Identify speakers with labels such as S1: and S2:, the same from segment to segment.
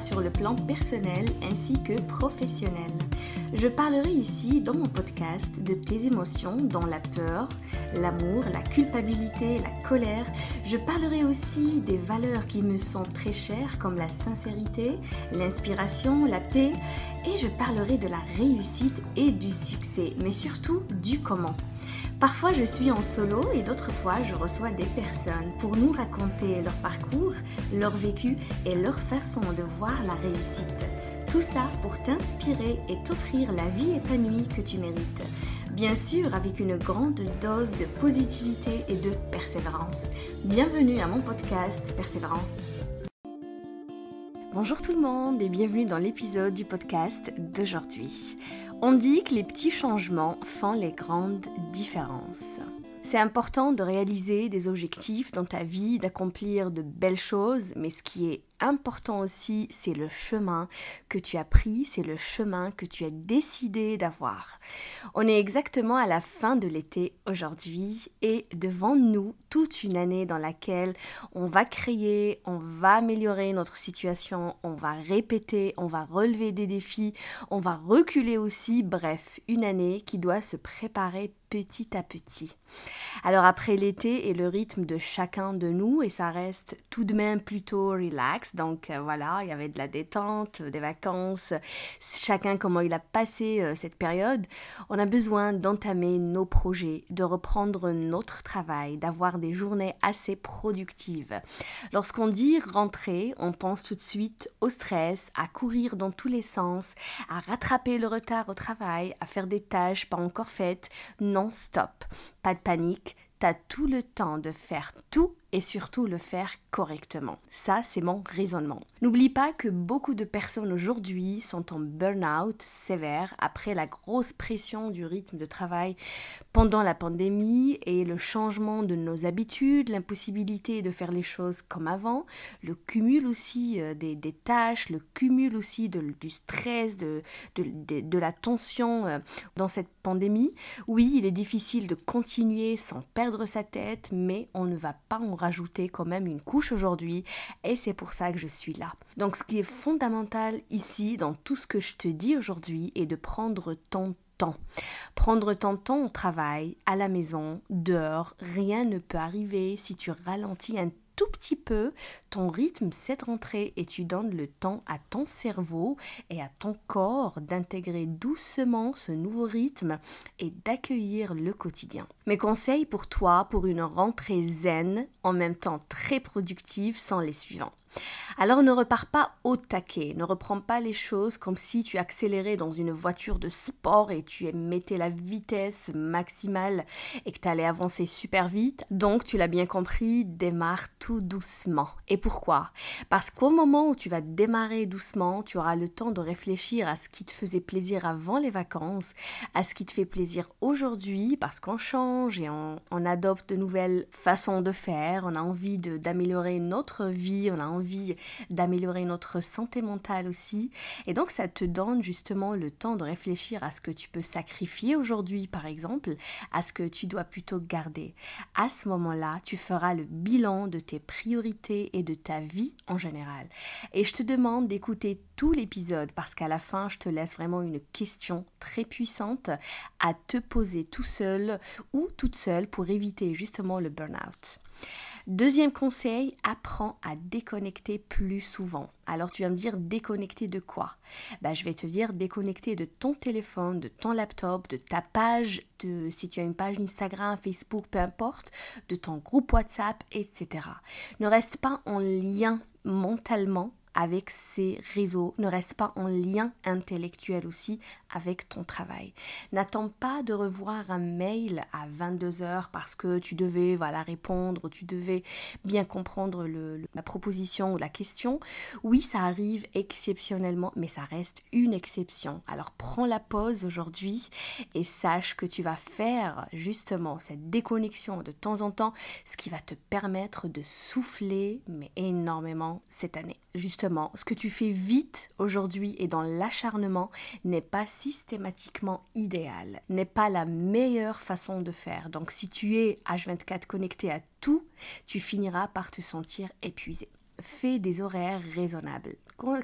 S1: sur le plan personnel ainsi que professionnel. Je parlerai ici dans mon podcast de tes émotions dont la peur, l'amour, la culpabilité, la colère. Je parlerai aussi des valeurs qui me sont très chères comme la sincérité, l'inspiration, la paix et je parlerai de la réussite et du succès, mais surtout du comment. Parfois je suis en solo et d'autres fois je reçois des personnes pour nous raconter leur parcours, leur vécu et leur façon de voir la réussite. Tout ça pour t'inspirer et t'offrir la vie épanouie que tu mérites. Bien sûr avec une grande dose de positivité et de persévérance. Bienvenue à mon podcast Persévérance. Bonjour tout le monde et bienvenue dans l'épisode du podcast d'aujourd'hui. On dit que les petits changements font les grandes différences. C'est important de réaliser des objectifs dans ta vie, d'accomplir de belles choses, mais ce qui est important aussi, c'est le chemin que tu as pris, c'est le chemin que tu as décidé d'avoir. On est exactement à la fin de l'été aujourd'hui et devant nous toute une année dans laquelle on va créer, on va améliorer notre situation, on va répéter, on va relever des défis, on va reculer aussi, bref, une année qui doit se préparer petit à petit. Alors après l'été et le rythme de chacun de nous, et ça reste tout de même plutôt relax, donc euh, voilà, il y avait de la détente, des vacances, chacun comment il a passé euh, cette période. On a besoin d'entamer nos projets, de reprendre notre travail, d'avoir des journées assez productives. Lorsqu'on dit rentrer, on pense tout de suite au stress, à courir dans tous les sens, à rattraper le retard au travail, à faire des tâches pas encore faites, non-stop. Pas de panique, t'as tout le temps de faire tout et surtout le faire correctement. Ça, c'est mon raisonnement. N'oublie pas que beaucoup de personnes aujourd'hui sont en burn-out sévère après la grosse pression du rythme de travail pendant la pandémie et le changement de nos habitudes, l'impossibilité de faire les choses comme avant, le cumul aussi euh, des, tâches, le cumul aussi du stress, de, de, de la tension euh, dans cette pandémie. Oui, il est difficile de continuer sans perdre sa tête, mais on ne va pas en rajouter quand même une couche aujourd'hui et c'est pour ça que je suis là. Donc ce qui est fondamental ici dans tout ce que je te dis aujourd'hui est de prendre ton temps. Prendre ton temps au travail, à la maison, dehors, rien ne peut arriver si tu ralentis un tout petit peu ton rythme cette rentrée et tu donnes le temps à ton cerveau et à ton corps d'intégrer doucement ce nouveau rythme et d'accueillir le quotidien. Mes conseils pour toi pour une rentrée zen en même temps très productive sont les suivants. Alors ne repars pas au taquet, ne reprends pas les choses comme si tu accélérais dans une voiture de sport et tu mettais la vitesse maximale et que tu allais avancer super vite. Donc tu l'as bien compris, démarre tout doucement. Et pourquoi? Parce qu'au moment où tu vas démarrer doucement, tu auras le temps de réfléchir à ce qui te faisait plaisir avant les vacances, à ce qui te fait plaisir aujourd'hui, parce qu'on change et on, on, adopte de nouvelles façons de faire, on a envie d'améliorer notre vie, on a envie d'améliorer notre santé mentale aussi. Et donc ça te donne justement le temps de réfléchir à ce que tu peux sacrifier aujourd'hui par exemple, à ce que tu dois plutôt garder. À ce moment-là, tu feras le bilan de tes priorités et de ta vie en général. Et je te demande d'écouter tout l'épisode parce qu'à la fin, je te laisse vraiment une question très puissante à te poser tout seul ou toute seule pour éviter justement le burn-out. Deuxième conseil, apprends à déconnecter plus souvent. Alors tu vas me dire déconnecter de quoi? Bah, Je vais te dire déconnecter de ton téléphone, de ton laptop, de ta page, si tu as une page Instagram, Facebook, peu importe, de ton groupe WhatsApp, etc. Ne reste pas en lien mentalement avec ces réseaux, ne reste pas en lien intellectuel aussi avec ton travail. N'attends pas de revoir un mail à 22h parce que tu devais voilà, répondre, tu devais bien comprendre la proposition ou la question. Oui, ça arrive exceptionnellement, mais ça reste une exception. Alors prends la pause aujourd'hui et sache que tu vas faire justement cette déconnexion de temps en temps, ce qui va te permettre de souffler, mais énormément cette année. Justement, ce que tu fais vite aujourd'hui et dans l'acharnement n'est pas systématiquement idéal, n'est pas la meilleure façon de faire. Donc si tu es H24 connecté à tout, tu finiras par te sentir épuisé. fais des horaires raisonnables.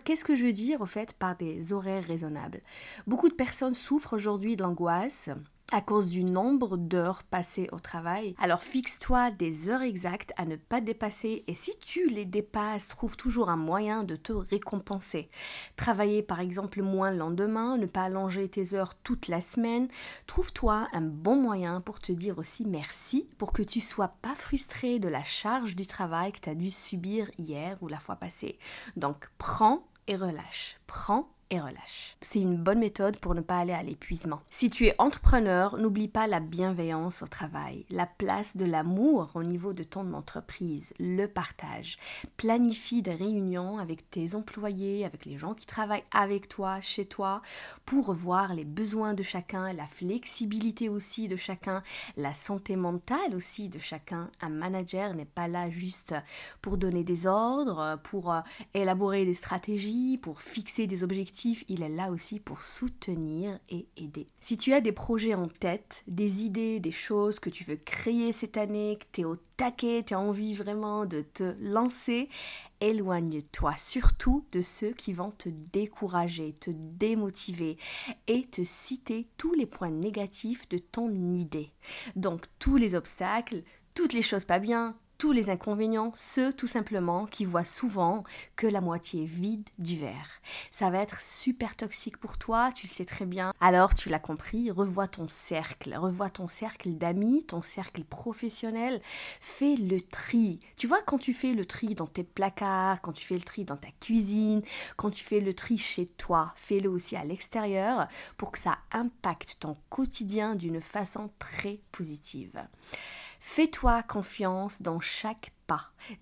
S1: Qu'est-ce que je veux dire au fait par des horaires raisonnables? Beaucoup de personnes souffrent aujourd'hui de l'angoisse à cause du nombre d'heures passées au travail. Alors fixe-toi des heures exactes à ne pas dépasser et si tu les dépasses, trouve toujours un moyen de te récompenser. Travailler par exemple moins le lendemain, ne pas allonger tes heures toute la semaine, trouve-toi un bon moyen pour te dire aussi merci, pour que tu sois pas frustré de la charge du travail que tu as dû subir hier ou la fois passée. Donc prends et relâche. Prends et relâche. C'est une bonne méthode pour ne pas aller à l'épuisement. Si tu es entrepreneur, n'oublie pas la bienveillance au travail, la place de l'amour au niveau de ton entreprise, le partage. Planifie des réunions avec tes employés, avec les gens qui travaillent avec toi, chez toi, pour voir les besoins de chacun, la flexibilité aussi de chacun, la santé mentale aussi de chacun. Un manager n'est pas là juste pour donner des ordres, pour euh, élaborer des stratégies, pour fixer des objectifs il est là aussi pour soutenir et aider. Si tu as des projets en tête, des idées, des choses que tu veux créer cette année, que tu es au taquet, tu as envie vraiment de te lancer, éloigne-toi surtout de ceux qui vont te décourager, te démotiver et te citer tous les points négatifs de ton idée. Donc tous les obstacles, toutes les choses pas bien, tous les inconvénients, ceux tout simplement qui voient souvent que la moitié vide du verre. Ça va être super toxique pour toi, tu le sais très bien. Alors tu l'as compris, revois ton cercle, revois ton cercle d'amis, ton cercle professionnel, fais le tri. Tu vois quand tu fais le tri dans tes placards, quand tu fais le tri dans ta cuisine, quand tu fais le tri chez toi, fais-le aussi à l'extérieur pour que ça impacte ton quotidien d'une façon très positive. Fais-toi confiance dans chaque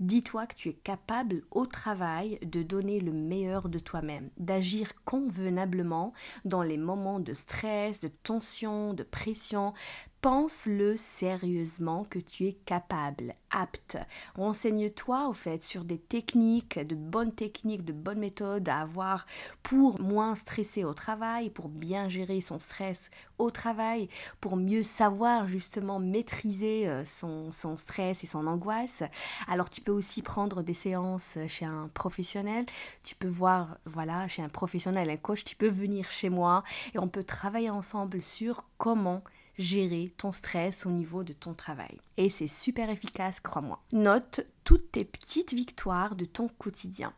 S1: Dis-toi que tu es capable au travail de donner le meilleur de toi-même, d'agir convenablement dans les moments de stress, de tension, de pression, pense-le sérieusement que tu es capable, apte. Renseigne-toi au fait sur des techniques, de bonnes techniques, de bonnes méthodes à avoir pour moins stresser au travail, pour bien gérer son stress au travail, pour mieux savoir justement maîtriser euh, son stress et son angoisse. Alors tu peux aussi prendre des séances chez un professionnel, tu peux voir, voilà, chez un professionnel, un coach, tu peux venir chez moi et on peut travailler ensemble sur comment gérer ton stress au niveau de ton travail. Et c'est super efficace, crois-moi. Note toutes tes petites victoires de ton quotidien.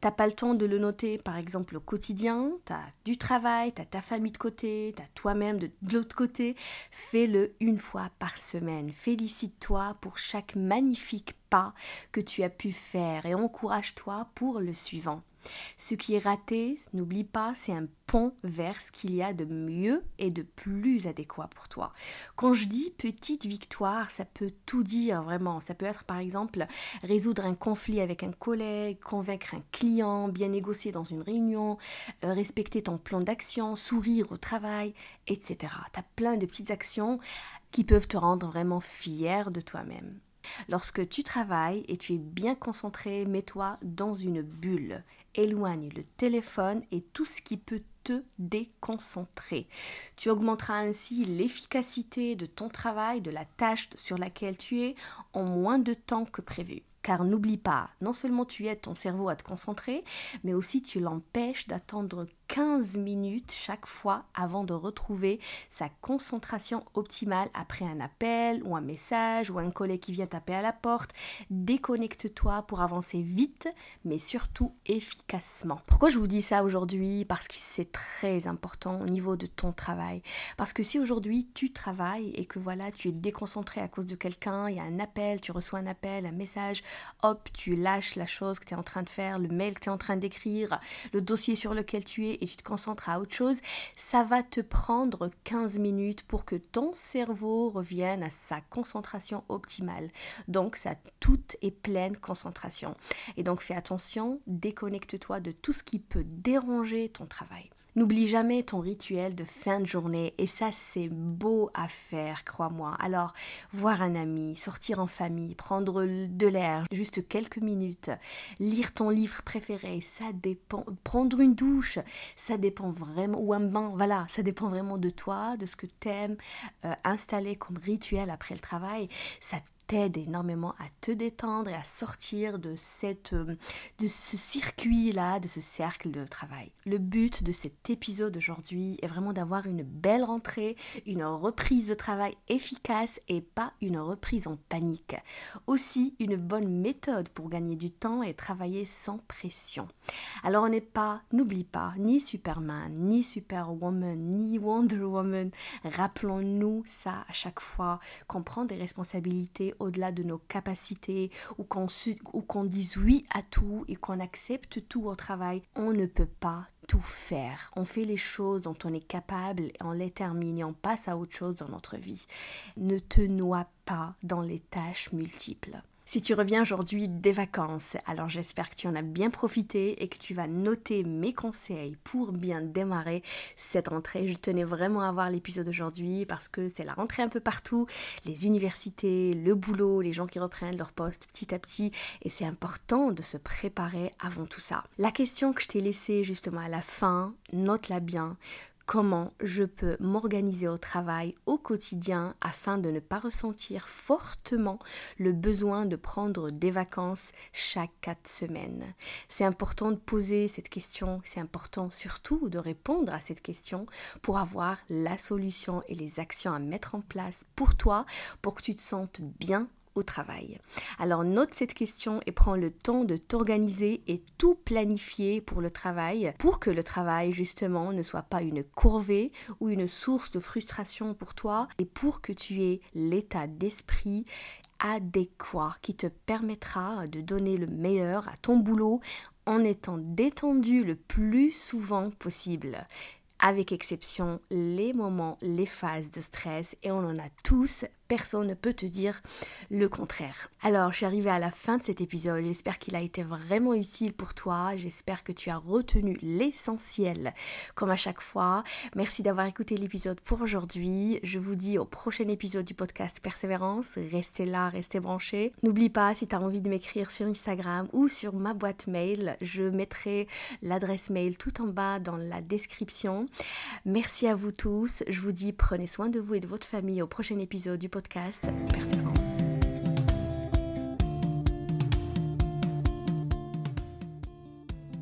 S1: T'as pas le temps de le noter, par exemple, au quotidien, t'as du travail, t'as ta famille de côté, t'as toi-même de, de l'autre côté. Fais-le une fois par semaine. Félicite-toi pour chaque magnifique que tu as pu faire et encourage-toi pour le suivant. Ce qui est raté, n'oublie pas, c'est un pont vers ce qu'il y a de mieux et de plus adéquat pour toi. Quand je dis petite victoire, ça peut tout dire vraiment. Ça peut être par exemple résoudre un conflit avec un collègue, convaincre un client, bien négocier dans une réunion, euh, respecter ton plan d'action, sourire au travail, etc. Tu as plein de petites actions qui peuvent te rendre vraiment fier de toi-même. Lorsque tu travailles et tu es bien concentré, mets-toi dans une bulle. Éloigne le téléphone et tout ce qui peut te déconcentrer. Tu augmenteras ainsi l'efficacité de ton travail, de la tâche sur laquelle tu es, en moins de temps que prévu. Car n'oublie pas, non seulement tu aides ton cerveau à te concentrer, mais aussi tu l'empêches d'attendre 15 minutes chaque fois avant de retrouver sa concentration optimale après un appel ou un message ou un collègue qui vient taper à la porte. Déconnecte-toi pour avancer vite, mais surtout efficacement. Pourquoi je vous dis ça aujourd'hui? Parce que c'est très important au niveau de ton travail. Parce que si aujourd'hui tu travailles et que voilà, tu es déconcentré à cause de quelqu'un, il y a un appel, tu reçois un appel, un message, hop, tu lâches la chose que tu es en train de faire, le mail que tu es en train d'écrire, le dossier sur lequel tu es et tu te concentres à autre chose, ça va te prendre 15 minutes pour que ton cerveau revienne à sa concentration optimale. Donc, ça toute et pleine concentration. Et donc, fais attention, déconnecte-toi de tout ce qui peut déranger ton travail. N'oublie jamais ton rituel de fin de journée et ça c'est beau à faire, crois-moi. Alors, voir un ami, sortir en famille, prendre de l'air, juste quelques minutes, lire ton livre préféré, ça dépend. Prendre une douche, ça dépend vraiment, ou un bain, voilà, ça dépend vraiment de toi, de ce que t'aimes, euh, installer comme rituel après le travail. Ça t'aide énormément à te détendre et à sortir de, cette, euh, de ce circuit-là, de ce cercle de travail. Le but de cet épisode aujourd'hui est vraiment d'avoir une belle rentrée, une reprise de travail efficace et pas une reprise en panique. Aussi une bonne méthode pour gagner du temps et travailler sans pression. Alors on n'est pas, n'oublie pas, ni Superman, ni Superwoman, ni Wonder Woman. Rappelons-nous ça à chaque fois qu'on prend des responsabilités au-delà de nos capacités ou qu'on dise oui à tout et qu'on accepte tout au travail. On ne peut pas tout faire. On fait les choses dont on est capable et on les termine et on passe à autre chose dans notre vie. Ne te noie pas dans les tâches multiples. Si tu reviens aujourd'hui des vacances, alors j'espère que tu en as bien profité et que tu vas noter mes conseils pour bien démarrer cette rentrée. Je tenais vraiment à voir l'épisode d'aujourd'hui parce que c'est la rentrée un peu partout, les universités, le boulot, les gens qui reprennent leur poste petit à petit et c'est important de se préparer avant tout ça. La question que je t'ai laissée justement à la fin, note-la bien comment je peux m'organiser au travail au quotidien afin de ne pas ressentir fortement le besoin de prendre des vacances chaque quatre semaines. C'est important de poser cette question, c'est important surtout de répondre à cette question pour avoir la solution et les actions à mettre en place pour toi, pour que tu te sentes bien au travail. Alors note cette question et prends le temps de t'organiser et tout planifier pour le travail, pour que le travail justement ne soit pas une courvée ou une source de frustration pour toi et pour que tu aies l'état d'esprit adéquat qui te permettra de donner le meilleur à ton boulot en étant détendu le plus souvent possible avec exception les moments, les phases de stress, et on en a tous personne ne peut te dire le contraire. Alors, je suis arrivée à la fin de cet épisode. J'espère qu'il a été vraiment utile pour toi. J'espère que tu as retenu l'essentiel, comme à chaque fois. Merci d'avoir écouté l'épisode pour aujourd'hui. Je vous dis au prochain épisode du podcast Persévérance. Restez là, restez branchés. N'oublie pas, si tu as envie de m'écrire sur Instagram ou sur ma boîte mail, je mettrai l'adresse mail tout en bas dans la description. Merci à vous tous. Je vous dis prenez soin de vous et de votre famille au prochain épisode du podcast podcast Persévérance.